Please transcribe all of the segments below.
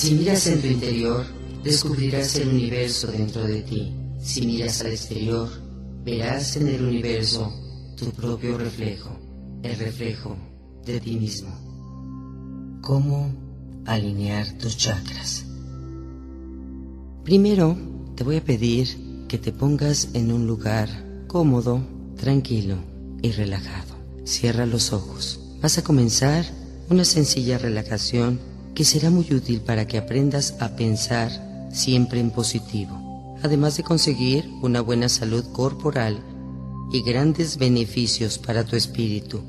Si miras en tu interior, descubrirás el universo dentro de ti. Si miras al exterior, verás en el universo tu propio reflejo, el reflejo de ti mismo. ¿Cómo alinear tus chakras? Primero, te voy a pedir que te pongas en un lugar cómodo, tranquilo y relajado. Cierra los ojos. Vas a comenzar una sencilla relajación que será muy útil para que aprendas a pensar siempre en positivo, además de conseguir una buena salud corporal y grandes beneficios para tu espíritu.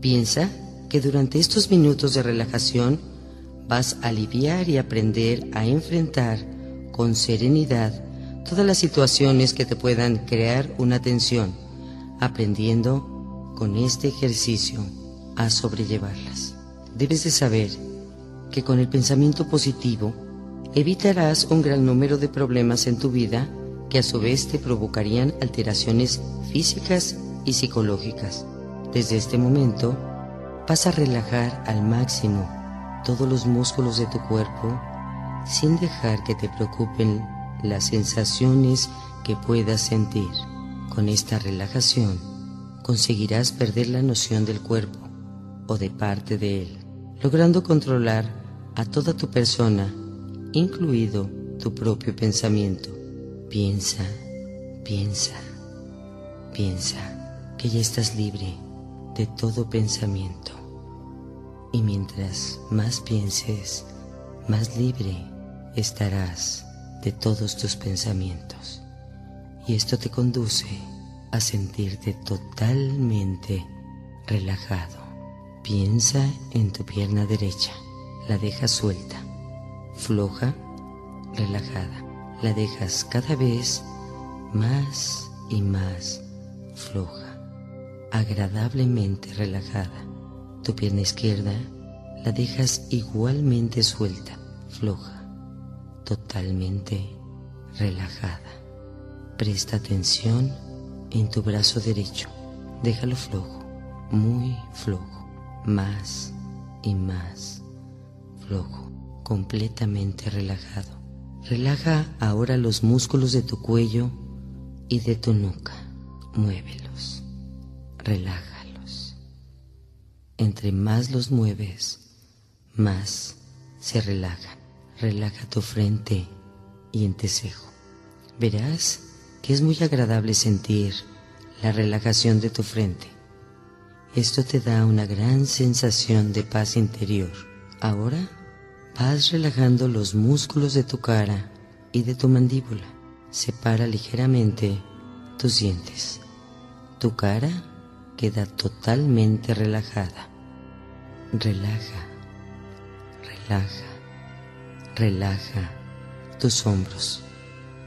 Piensa que durante estos minutos de relajación vas a aliviar y aprender a enfrentar con serenidad todas las situaciones que te puedan crear una tensión, aprendiendo con este ejercicio a sobrellevarlas. Debes de saber que con el pensamiento positivo evitarás un gran número de problemas en tu vida que a su vez te provocarían alteraciones físicas y psicológicas. Desde este momento vas a relajar al máximo todos los músculos de tu cuerpo sin dejar que te preocupen las sensaciones que puedas sentir. Con esta relajación conseguirás perder la noción del cuerpo o de parte de él, logrando controlar a toda tu persona, incluido tu propio pensamiento. Piensa, piensa, piensa que ya estás libre de todo pensamiento. Y mientras más pienses, más libre estarás de todos tus pensamientos. Y esto te conduce a sentirte totalmente relajado. Piensa en tu pierna derecha, la dejas suelta, floja, relajada. La dejas cada vez más y más floja, agradablemente relajada. Tu pierna izquierda la dejas igualmente suelta, floja totalmente relajada. Presta atención en tu brazo derecho. Déjalo flojo, muy flojo, más y más flojo, completamente relajado. Relaja ahora los músculos de tu cuello y de tu nuca. Muévelos, relájalos. Entre más los mueves, más se relajan relaja tu frente y entrecejo. Verás que es muy agradable sentir la relajación de tu frente. Esto te da una gran sensación de paz interior. Ahora vas relajando los músculos de tu cara y de tu mandíbula. Separa ligeramente tus dientes. Tu cara queda totalmente relajada. Relaja, relaja relaja tus hombros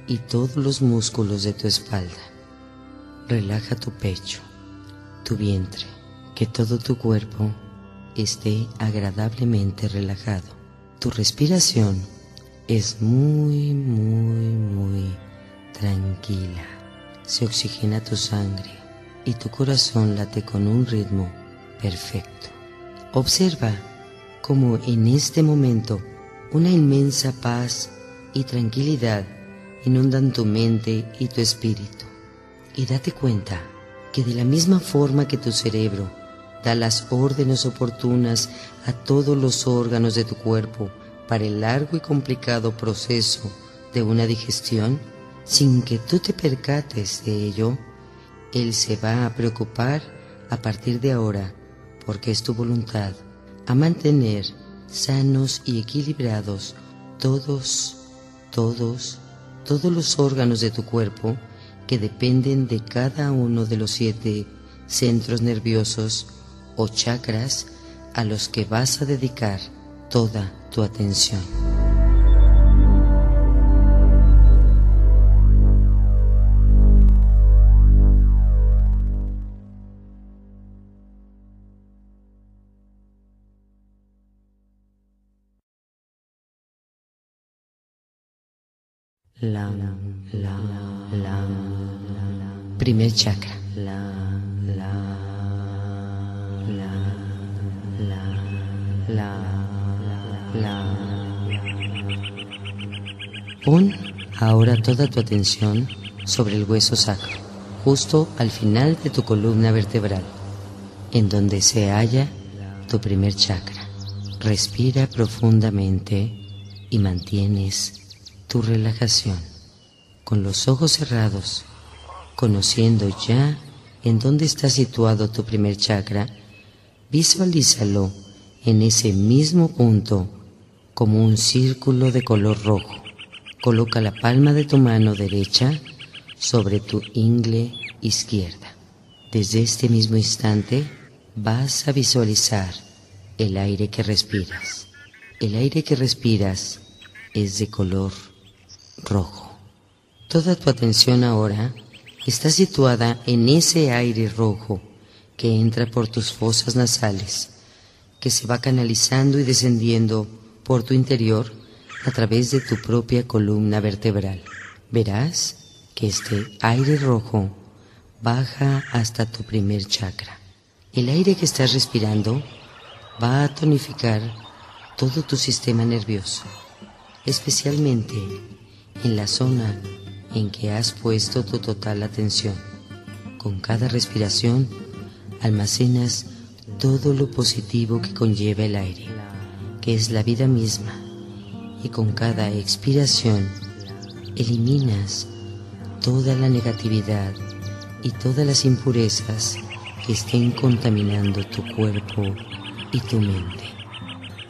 y todos los músculos de tu espalda. Relaja tu pecho, tu vientre, que todo tu cuerpo esté agradablemente relajado. Tu respiración es muy, muy, muy tranquila. Se oxigena tu sangre y tu corazón late con un ritmo perfecto. Observa cómo en este momento una inmensa paz y tranquilidad inundan tu mente y tu espíritu. Y date cuenta que de la misma forma que tu cerebro da las órdenes oportunas a todos los órganos de tu cuerpo para el largo y complicado proceso de una digestión, sin que tú te percates de ello, Él se va a preocupar a partir de ahora, porque es tu voluntad, a mantener sanos y equilibrados todos, todos, todos los órganos de tu cuerpo que dependen de cada uno de los siete centros nerviosos o chakras a los que vas a dedicar toda tu atención. la, la, la, primer chakra. La, la, Pon ahora toda tu atención sobre el hueso sacro, justo al final de tu columna vertebral, en donde se halla tu primer chakra. Respira profundamente y mantienes tu relajación con los ojos cerrados, conociendo ya en dónde está situado tu primer chakra, visualízalo en ese mismo punto como un círculo de color rojo. Coloca la palma de tu mano derecha sobre tu ingle izquierda. Desde este mismo instante vas a visualizar el aire que respiras. El aire que respiras es de color rojo. Toda tu atención ahora está situada en ese aire rojo que entra por tus fosas nasales, que se va canalizando y descendiendo por tu interior a través de tu propia columna vertebral. Verás que este aire rojo baja hasta tu primer chakra. El aire que estás respirando va a tonificar todo tu sistema nervioso, especialmente en la zona en que has puesto tu total atención. Con cada respiración almacenas todo lo positivo que conlleva el aire, que es la vida misma, y con cada expiración eliminas toda la negatividad y todas las impurezas que estén contaminando tu cuerpo y tu mente.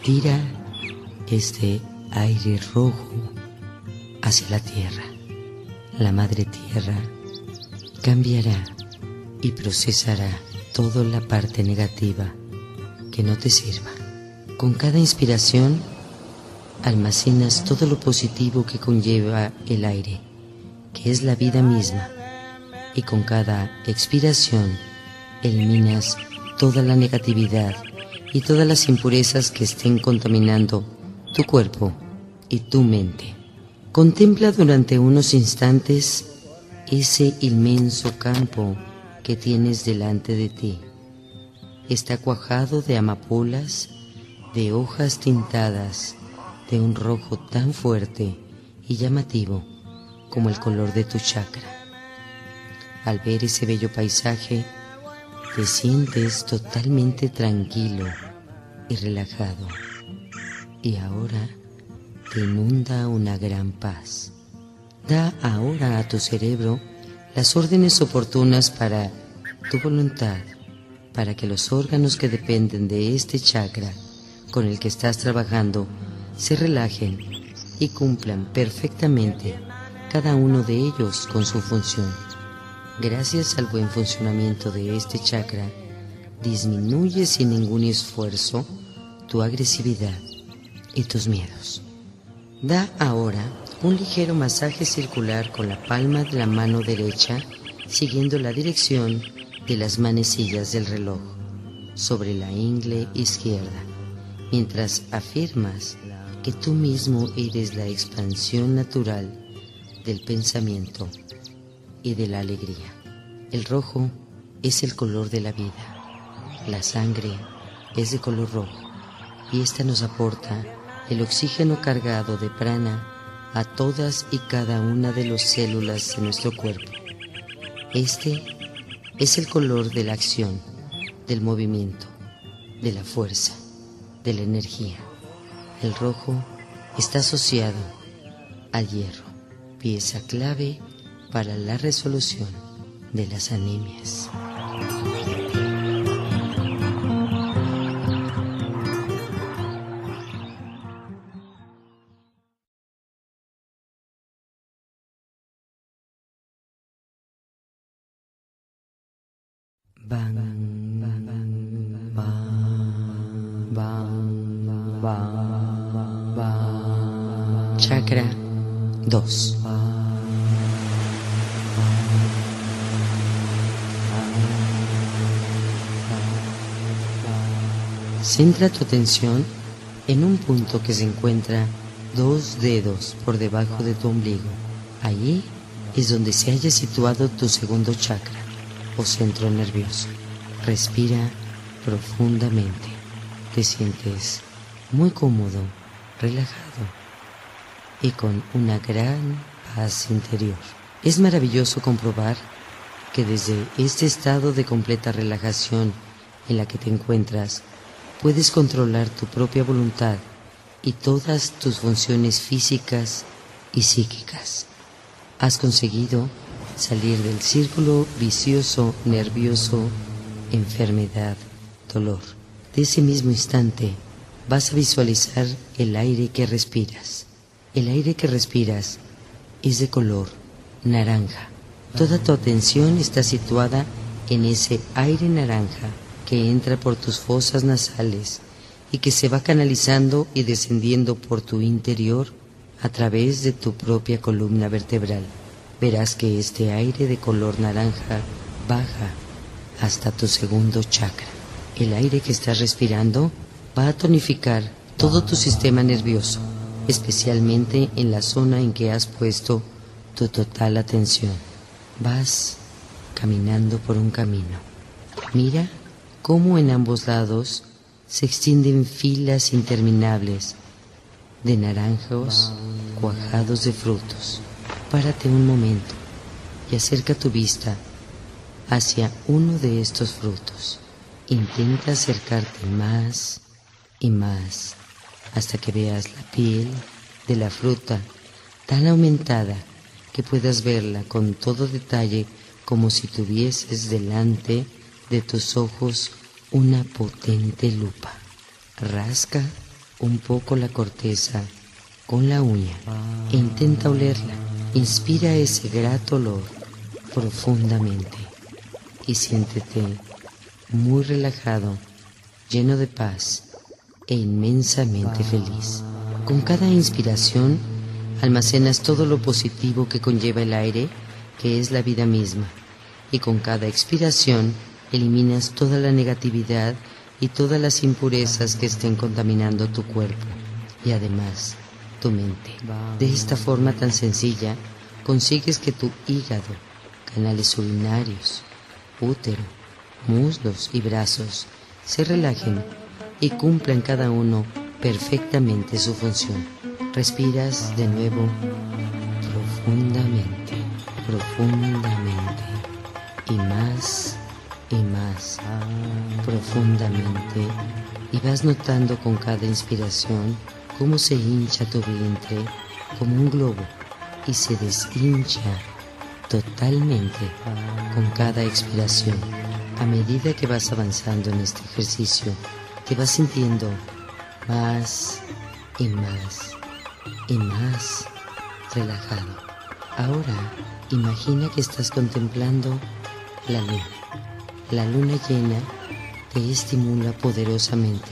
Tira este aire rojo hacia la tierra la Madre Tierra cambiará y procesará toda la parte negativa que no te sirva. Con cada inspiración almacenas todo lo positivo que conlleva el aire, que es la vida misma, y con cada expiración eliminas toda la negatividad y todas las impurezas que estén contaminando tu cuerpo y tu mente. Contempla durante unos instantes ese inmenso campo que tienes delante de ti. Está cuajado de amapolas, de hojas tintadas de un rojo tan fuerte y llamativo como el color de tu chakra. Al ver ese bello paisaje, te sientes totalmente tranquilo y relajado. Y ahora te inunda una gran paz. Da ahora a tu cerebro las órdenes oportunas para tu voluntad, para que los órganos que dependen de este chakra con el que estás trabajando se relajen y cumplan perfectamente cada uno de ellos con su función. Gracias al buen funcionamiento de este chakra, disminuye sin ningún esfuerzo tu agresividad y tus miedos. Da ahora un ligero masaje circular con la palma de la mano derecha siguiendo la dirección de las manecillas del reloj sobre la ingle izquierda, mientras afirmas que tú mismo eres la expansión natural del pensamiento y de la alegría. El rojo es el color de la vida, la sangre es de color rojo y esta nos aporta el oxígeno cargado de prana a todas y cada una de las células de nuestro cuerpo. Este es el color de la acción, del movimiento, de la fuerza, de la energía. El rojo está asociado al hierro, pieza clave para la resolución de las anemias. Chakra 2. Centra tu atención en un punto que se encuentra dos dedos por debajo de tu ombligo. Allí es donde se haya situado tu segundo chakra centro nervioso. Respira profundamente. Te sientes muy cómodo, relajado. y con una gran paz interior. Es maravilloso comprobar que desde este estado de completa relajación en la que te encuentras, puedes controlar tu propia voluntad y todas tus funciones físicas y psíquicas. Has conseguido salir del círculo vicioso, nervioso, enfermedad, dolor. De ese mismo instante vas a visualizar el aire que respiras. El aire que respiras es de color naranja. Toda tu atención está situada en ese aire naranja que entra por tus fosas nasales y que se va canalizando y descendiendo por tu interior a través de tu propia columna vertebral. Verás que este aire de color naranja baja hasta tu segundo chakra. El aire que estás respirando va a tonificar todo tu sistema nervioso, especialmente en la zona en que has puesto tu total atención. Vas caminando por un camino. Mira cómo en ambos lados se extienden filas interminables de naranjos cuajados de frutos. Párate un momento y acerca tu vista hacia uno de estos frutos. Intenta acercarte más y más hasta que veas la piel de la fruta tan aumentada que puedas verla con todo detalle como si tuvieses delante de tus ojos una potente lupa. Rasca un poco la corteza con la uña e intenta olerla. Inspira ese grato olor profundamente y siéntete muy relajado, lleno de paz e inmensamente feliz. Con cada inspiración almacenas todo lo positivo que conlleva el aire, que es la vida misma, y con cada expiración eliminas toda la negatividad y todas las impurezas que estén contaminando tu cuerpo y además tu mente. De esta forma tan sencilla consigues que tu hígado, canales urinarios, útero, muslos y brazos se relajen y cumplan cada uno perfectamente su función. Respiras de nuevo profundamente, profundamente y más y más profundamente y vas notando con cada inspiración cómo se hincha tu vientre como un globo y se deshincha totalmente con cada expiración. A medida que vas avanzando en este ejercicio, te vas sintiendo más y más y más relajado. Ahora imagina que estás contemplando la luna. La luna llena te estimula poderosamente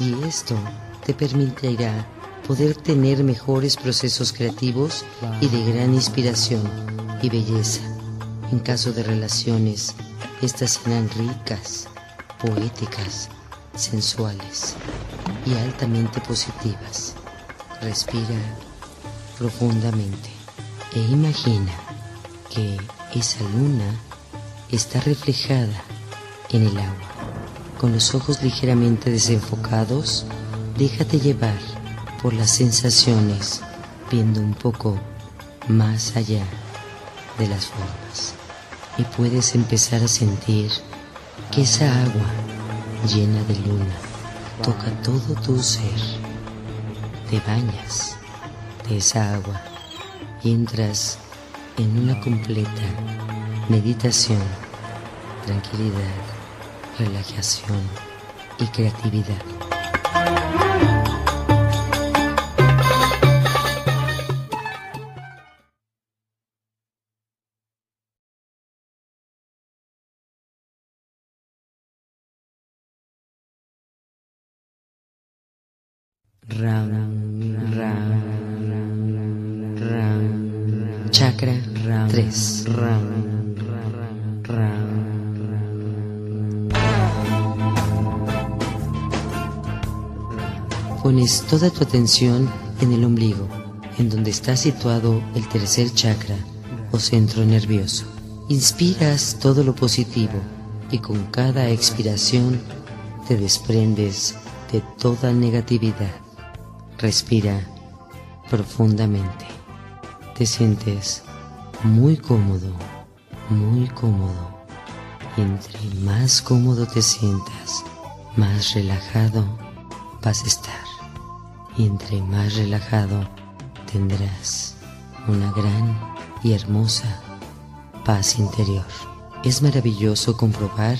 y esto te permitirá poder tener mejores procesos creativos y de gran inspiración y belleza. En caso de relaciones, estas serán ricas, poéticas, sensuales y altamente positivas. Respira profundamente e imagina que esa luna está reflejada en el agua. Con los ojos ligeramente desenfocados, déjate llevar por las sensaciones, viendo un poco más allá de las formas. Y puedes empezar a sentir que esa agua llena de luna toca todo tu ser. Te bañas de esa agua y entras en una completa meditación, tranquilidad, relajación y creatividad. Toda tu atención en el ombligo, en donde está situado el tercer chakra o centro nervioso. Inspiras todo lo positivo y con cada expiración te desprendes de toda negatividad. Respira profundamente. Te sientes muy cómodo, muy cómodo. Y entre más cómodo te sientas, más relajado vas a estar. Y entre más relajado tendrás una gran y hermosa paz interior. Es maravilloso comprobar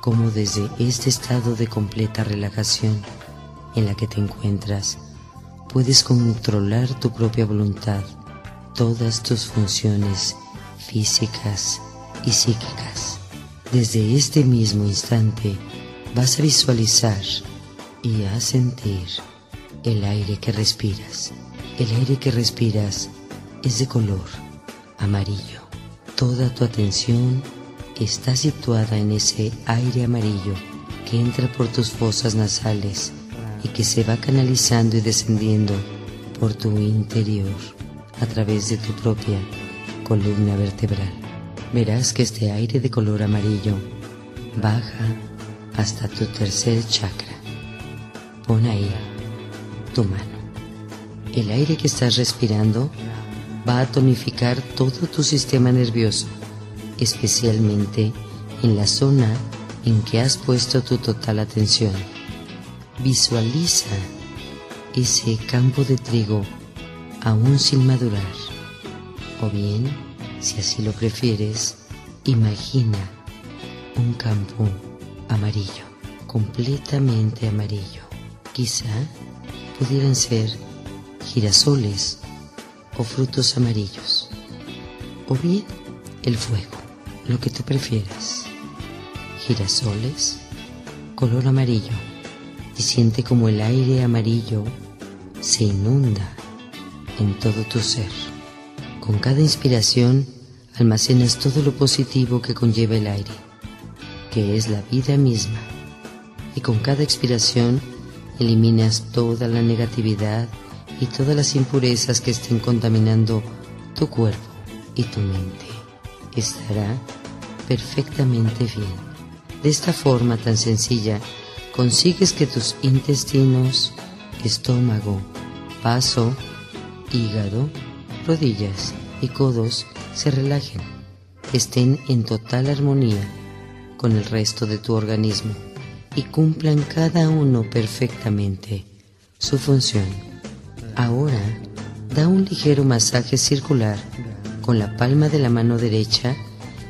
cómo desde este estado de completa relajación en la que te encuentras, puedes controlar tu propia voluntad, todas tus funciones físicas y psíquicas. Desde este mismo instante vas a visualizar y a sentir el aire que respiras. El aire que respiras es de color amarillo. Toda tu atención está situada en ese aire amarillo que entra por tus fosas nasales y que se va canalizando y descendiendo por tu interior a través de tu propia columna vertebral. Verás que este aire de color amarillo baja hasta tu tercer chakra. Pon ahí tu mano. El aire que estás respirando va a tonificar todo tu sistema nervioso, especialmente en la zona en que has puesto tu total atención. Visualiza ese campo de trigo aún sin madurar. O bien, si así lo prefieres, imagina un campo amarillo, completamente amarillo. Quizá pudieran ser girasoles o frutos amarillos. O bien el fuego, lo que tú prefieras. Girasoles, color amarillo y siente como el aire amarillo se inunda en todo tu ser. Con cada inspiración almacenas todo lo positivo que conlleva el aire, que es la vida misma, y con cada expiración eliminas toda la negatividad y todas las impurezas que estén contaminando tu cuerpo y tu mente. Estará perfectamente bien. De esta forma tan sencilla, consigues que tus intestinos, estómago, vaso, hígado, rodillas y codos se relajen, estén en total armonía con el resto de tu organismo y cumplan cada uno perfectamente su función. Ahora, da un ligero masaje circular con la palma de la mano derecha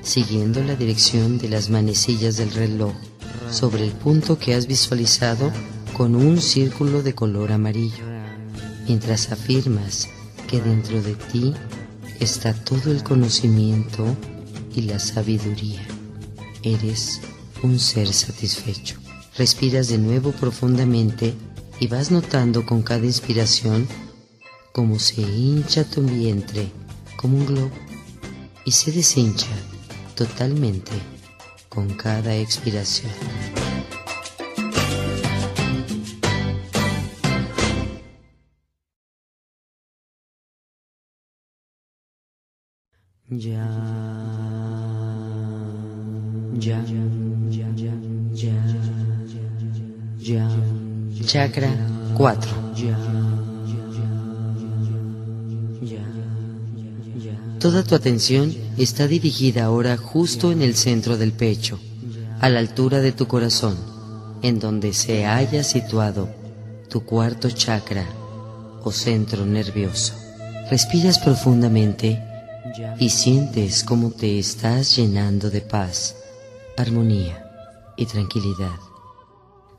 siguiendo la dirección de las manecillas del reloj sobre el punto que has visualizado con un círculo de color amarillo, mientras afirmas que dentro de ti está todo el conocimiento y la sabiduría. Eres un ser satisfecho. Respiras de nuevo profundamente y vas notando con cada inspiración cómo se hincha tu vientre como un globo y se deshincha totalmente con cada expiración. Ya, ya, ya, ya, Chakra 4. Toda tu atención está dirigida ahora justo en el centro del pecho, a la altura de tu corazón, en donde se haya situado tu cuarto chakra o centro nervioso. Respiras profundamente y sientes cómo te estás llenando de paz, armonía y tranquilidad.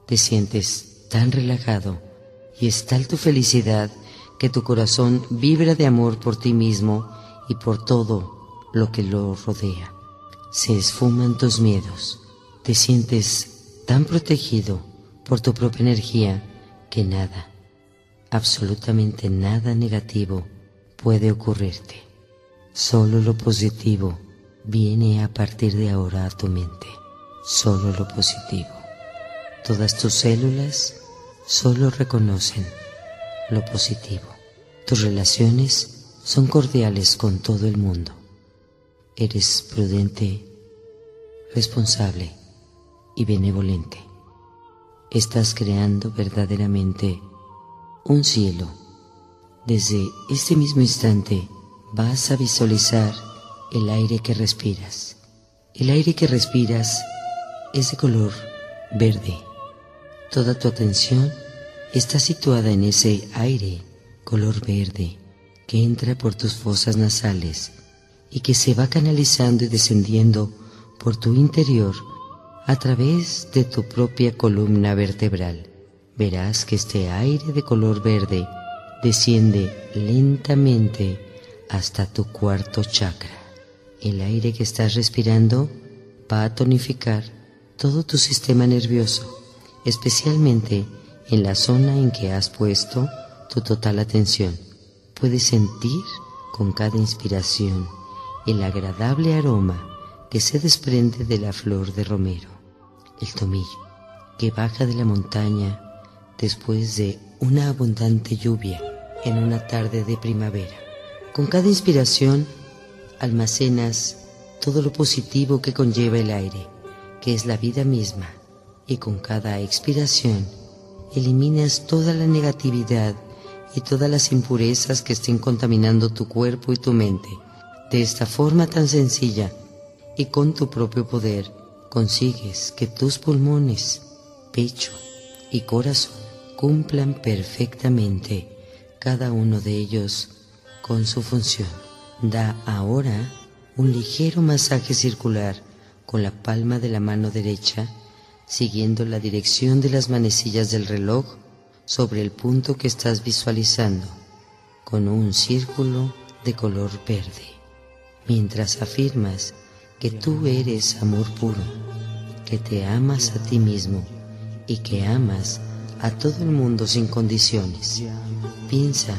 Te sientes tan relajado y es tal tu felicidad que tu corazón vibra de amor por ti mismo y por todo lo que lo rodea. Se esfuman tus miedos. Te sientes tan protegido por tu propia energía que nada, absolutamente nada negativo puede ocurrirte. Solo lo positivo viene a partir de ahora a tu mente. Solo lo positivo. Todas tus células solo reconocen lo positivo. Tus relaciones son cordiales con todo el mundo. Eres prudente, responsable y benevolente. Estás creando verdaderamente un cielo Desde este mismo instante vas a visualizar el aire que respiras. El aire que respiras es de color verde. Toda tu atención está situada en ese aire color verde que entra por tus fosas nasales y que se va canalizando y descendiendo por tu interior a través de tu propia columna vertebral. Verás que este aire de color verde desciende lentamente hasta tu cuarto chakra. El aire que estás respirando va a tonificar todo tu sistema nervioso, especialmente en la zona en que has puesto tu total atención. Puedes sentir con cada inspiración el agradable aroma que se desprende de la flor de romero el tomillo, que baja de la montaña después de una abundante lluvia en una tarde de primavera. Con cada inspiración almacenas todo lo positivo que conlleva el aire, que es la vida misma, y con cada expiración eliminas toda la negatividad y todas las impurezas que estén contaminando tu cuerpo y tu mente. De esta forma tan sencilla y con tu propio poder, consigues que tus pulmones, pecho y corazón cumplan perfectamente cada uno de ellos con su función. Da ahora un ligero masaje circular con la palma de la mano derecha, siguiendo la dirección de las manecillas del reloj sobre el punto que estás visualizando, con un círculo de color verde, mientras afirmas que tú eres amor puro, que te amas a ti mismo y que amas a todo el mundo sin condiciones. Piensa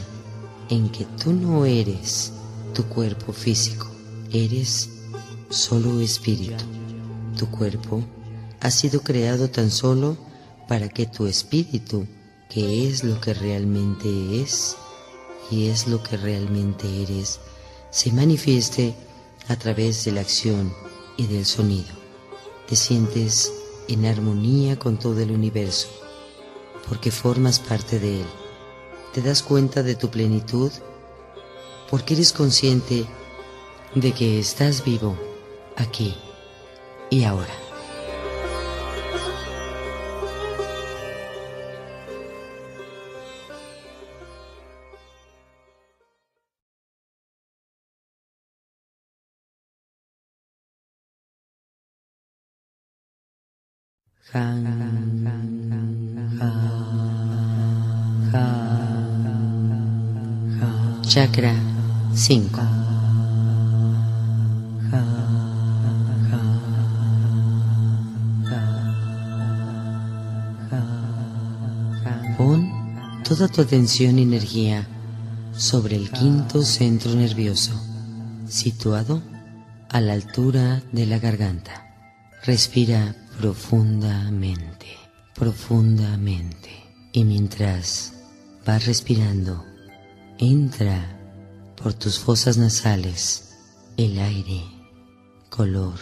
en que tú no eres tu cuerpo físico, eres solo espíritu. Tu cuerpo ha sido creado tan solo para que tu espíritu, que es lo que realmente es y es lo que realmente eres, se manifieste a través de la acción y del sonido. Te sientes en armonía con todo el universo, porque formas parte de él. Te das cuenta de tu plenitud, porque eres consciente de que estás vivo aquí y ahora. Chakra 5 Pon toda tu atención y energía sobre el quinto centro nervioso, situado a la altura de la garganta. Respira profundamente, profundamente. Y mientras vas respirando, entra por tus fosas nasales el aire color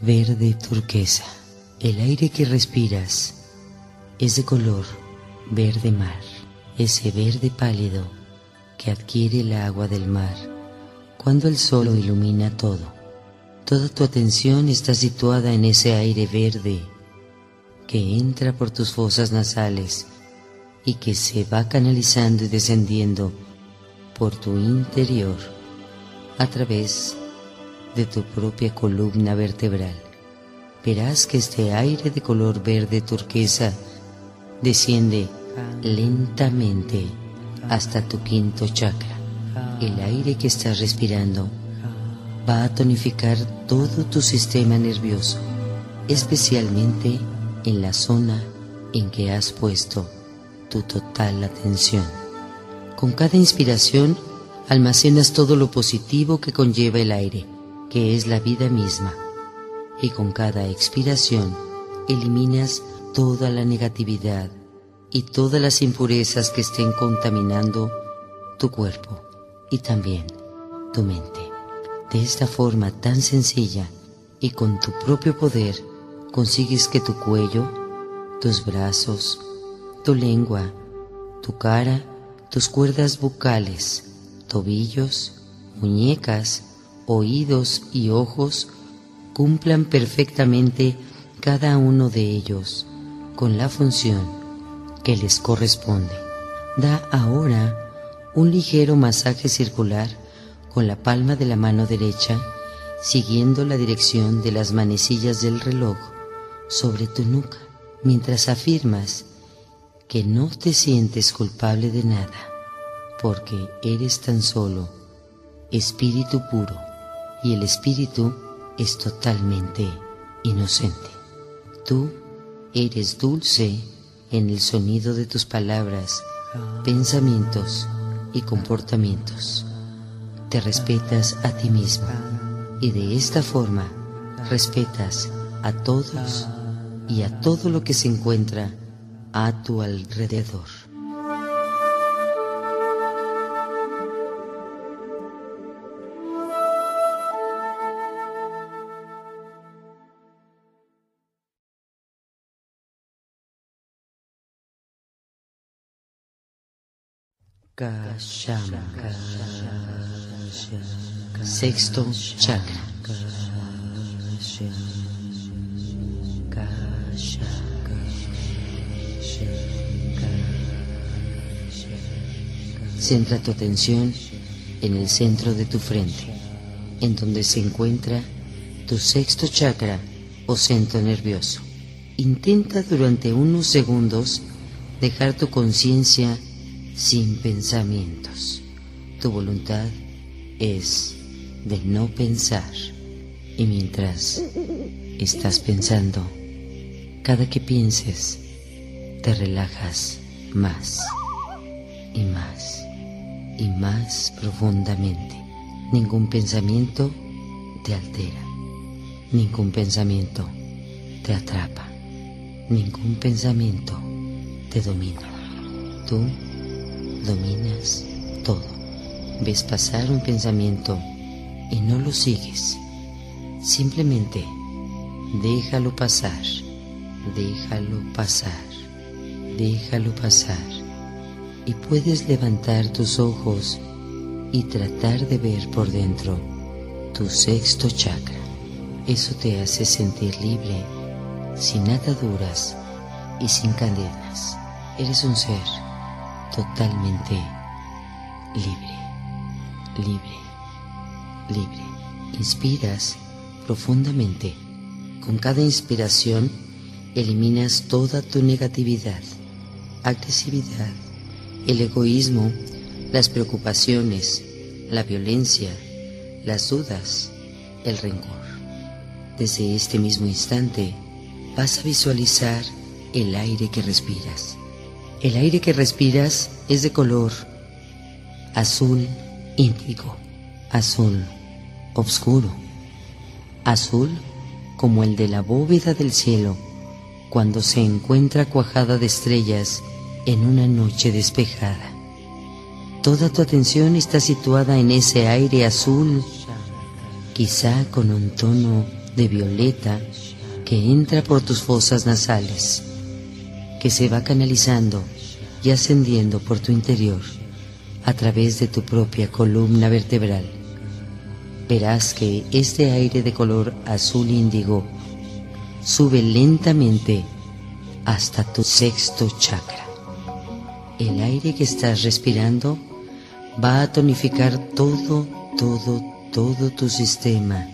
verde turquesa. El aire que respiras es de color verde mar, ese verde pálido que adquiere el agua del mar cuando el sol ilumina todo. Toda tu atención está situada en ese aire verde que entra por tus fosas nasales y que se va canalizando y descendiendo por tu interior a través de tu propia columna vertebral. Verás que este aire de color verde turquesa desciende lentamente hasta tu quinto chakra. El aire que estás respirando va a tonificar todo tu sistema nervioso, especialmente en la zona en que has puesto tu total atención. Con cada inspiración almacenas todo lo positivo que conlleva el aire, que es la vida misma, y con cada expiración eliminas toda la negatividad y todas las impurezas que estén contaminando tu cuerpo y también tu mente. De esta forma tan sencilla y con tu propio poder consigues que tu cuello, tus brazos, tu lengua, tu cara tus cuerdas bucales, tobillos, muñecas, oídos y ojos cumplan perfectamente cada uno de ellos con la función que les corresponde. Da ahora un ligero masaje circular con la palma de la mano derecha siguiendo la dirección de las manecillas del reloj sobre tu nuca, mientras afirmas que no te sientes culpable de nada, porque eres tan solo espíritu puro y el espíritu es totalmente inocente. Tú eres dulce en el sonido de tus palabras, pensamientos y comportamientos. Te respetas a ti mismo y de esta forma respetas a todos y a todo lo que se encuentra a tu alrededor. Sexto chakra. Centra tu atención en el centro de tu frente, en donde se encuentra tu sexto chakra o centro nervioso. Intenta durante unos segundos dejar tu conciencia sin pensamientos. Tu voluntad es de no pensar. Y mientras estás pensando, cada que pienses, te relajas más y más y más profundamente. Ningún pensamiento te altera, ningún pensamiento te atrapa, ningún pensamiento te domina. Tú dominas todo. Ves pasar un pensamiento y no lo sigues. Simplemente déjalo pasar, déjalo pasar, déjalo pasar. Y puedes levantar tus ojos y tratar de ver por dentro tu sexto chakra. Eso te hace sentir libre, sin ataduras y sin cadenas. Eres un ser totalmente libre, libre, libre. Inspiras profundamente. Con cada inspiración eliminas toda tu negatividad, agresividad, el egoísmo, las preocupaciones, la violencia, las dudas, el rencor. Desde este mismo instante vas a visualizar el aire que respiras el aire que respiras es de color azul índigo, azul oscuro, azul como el de la bóveda del cielo cuando se encuentra cuajada de estrellas en una noche despejada. Toda tu atención está situada en ese aire azul, quizá con un tono de violeta que entra por tus fosas nasales que se va canalizando y ascendiendo por tu interior a través de tu propia columna vertebral. Verás que este aire de color azul índigo sube lentamente hasta tu sexto chakra. El aire que estás respirando va a tonificar todo, todo, todo tu sistema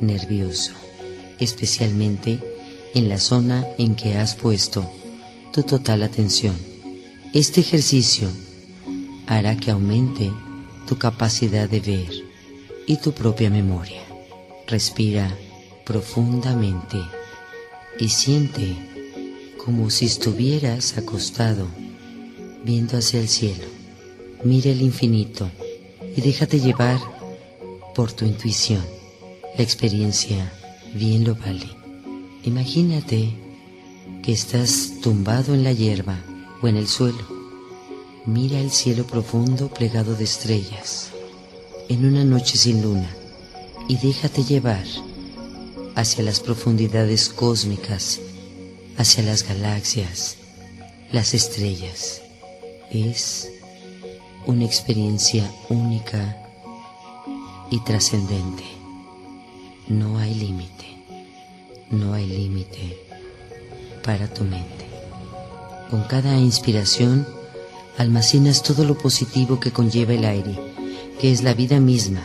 nervioso, especialmente en la zona en que has puesto tu total atención. Este ejercicio hará que aumente tu capacidad de ver y tu propia memoria. Respira profundamente y siente como si estuvieras acostado viendo hacia el cielo. Mira el infinito y déjate llevar por tu intuición. La experiencia bien lo vale. Imagínate que estás tumbado en la hierba o en el suelo. Mira el cielo profundo plegado de estrellas en una noche sin luna y déjate llevar hacia las profundidades cósmicas, hacia las galaxias, las estrellas. Es una experiencia única y trascendente. No hay límite, no hay límite para tu mente. Con cada inspiración almacenas todo lo positivo que conlleva el aire, que es la vida misma,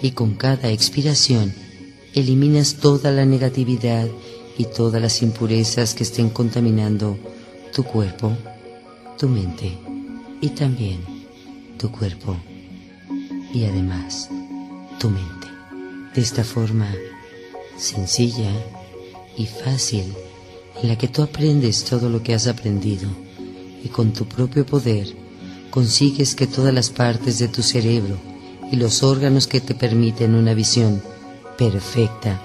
y con cada expiración eliminas toda la negatividad y todas las impurezas que estén contaminando tu cuerpo, tu mente y también tu cuerpo y además tu mente. De esta forma sencilla y fácil en la que tú aprendes todo lo que has aprendido y con tu propio poder consigues que todas las partes de tu cerebro y los órganos que te permiten una visión perfecta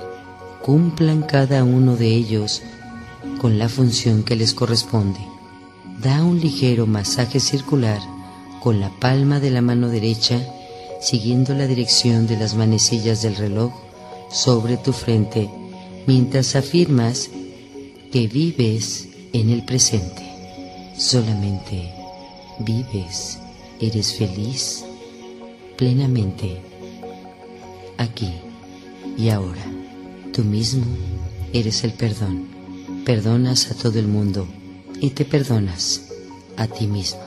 cumplan cada uno de ellos con la función que les corresponde. Da un ligero masaje circular con la palma de la mano derecha siguiendo la dirección de las manecillas del reloj sobre tu frente mientras afirmas que vives en el presente. Solamente vives, eres feliz plenamente aquí y ahora. Tú mismo eres el perdón. Perdonas a todo el mundo y te perdonas a ti mismo.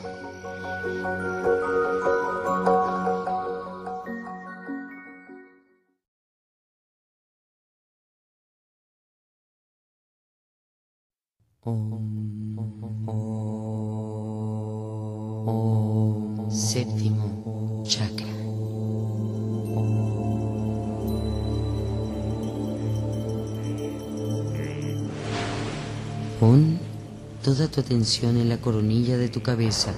Atención en la coronilla de tu cabeza.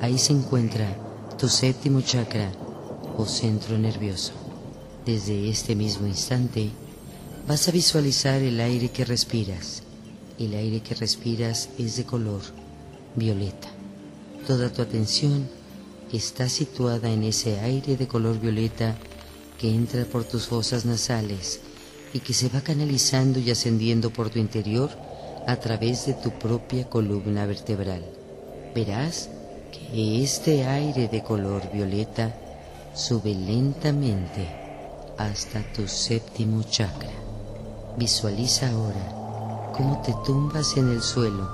Ahí se encuentra tu séptimo chakra o centro nervioso. Desde este mismo instante vas a visualizar el aire que respiras. El aire que respiras es de color violeta. Toda tu atención está situada en ese aire de color violeta que entra por tus fosas nasales y que se va canalizando y ascendiendo por tu interior a través de tu propia columna vertebral. Verás que este aire de color violeta sube lentamente hasta tu séptimo chakra. Visualiza ahora cómo te tumbas en el suelo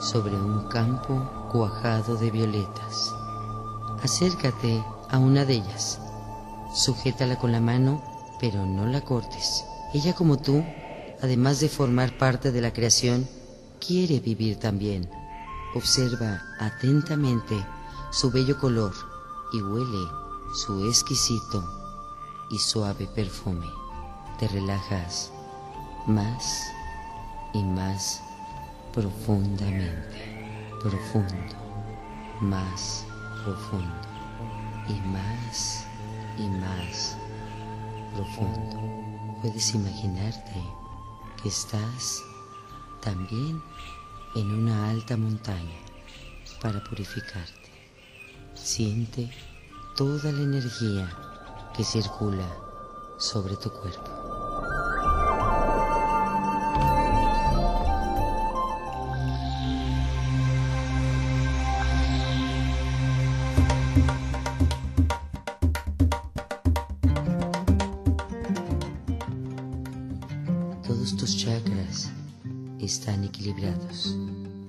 sobre un campo cuajado de violetas. Acércate a una de ellas. Sujétala con la mano, pero no la cortes. Ella como tú además de formar parte de la creación, quiere vivir también. Observa atentamente su bello color y huele su exquisito y suave perfume. Te relajas más y más profundamente, profundo, más profundo y más y más profundo. Puedes imaginarte estás también en una alta montaña para purificarte. Siente toda la energía que circula sobre tu cuerpo.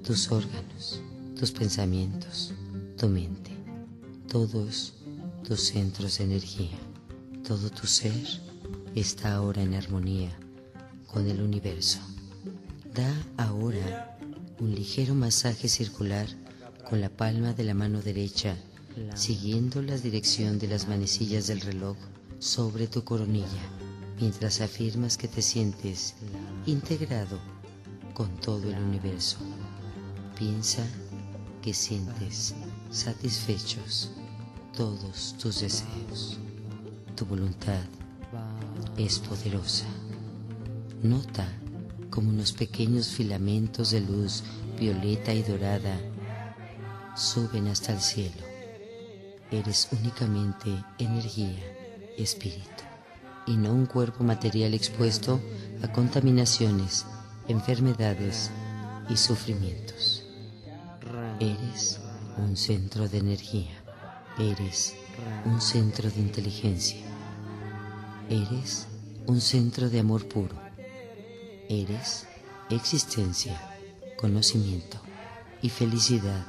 Tus órganos, tus pensamientos, tu mente, todos tus centros de energía, todo tu ser está ahora en armonía con el universo. Da ahora un ligero masaje circular con la palma de la mano derecha, siguiendo la dirección de las manecillas del reloj sobre tu coronilla mientras afirmas que te sientes integrado con todo el universo. Piensa que sientes satisfechos todos tus deseos. Tu voluntad es poderosa. Nota como unos pequeños filamentos de luz violeta y dorada suben hasta el cielo. Eres únicamente energía espíritu y no un cuerpo material expuesto a contaminaciones, enfermedades y sufrimientos. Eres un centro de energía. Eres un centro de inteligencia. Eres un centro de amor puro. Eres existencia, conocimiento y felicidad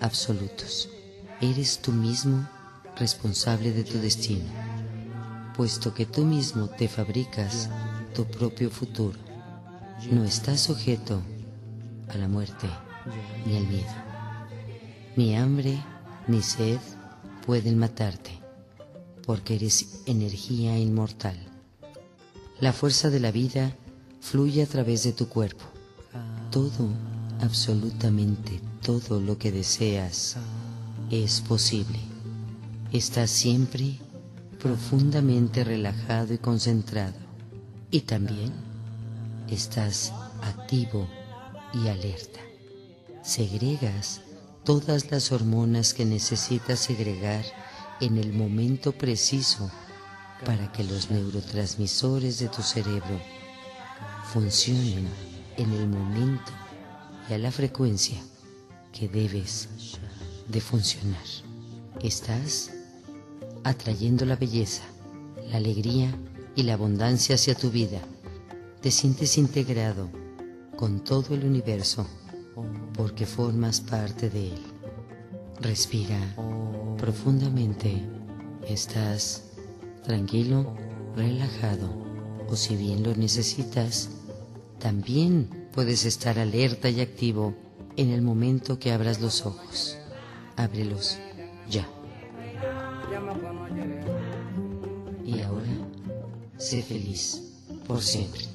absolutos. Eres tú mismo responsable de tu destino, puesto que tú mismo te fabricas tu propio futuro. No estás sujeto a la muerte ni al miedo. Ni hambre ni sed pueden matarte, porque eres energía inmortal. La fuerza de la vida fluye a través de tu cuerpo. Todo, absolutamente todo lo que deseas es posible. Estás siempre profundamente relajado y concentrado. Y también estás activo y alerta. Segregas todas las hormonas que necesitas segregar en el momento preciso para que los neurotransmisores de tu cerebro funcionen en el momento y a la frecuencia que debes de funcionar. Estás atrayendo la belleza, la alegría y la abundancia hacia tu vida. Te sientes integrado con todo el universo porque formas parte de él. Respira profundamente. Estás tranquilo, relajado o si bien lo necesitas, también puedes estar alerta y activo en el momento que abras los ojos. Ábrelos ya. Y ahora, sé feliz por sempre.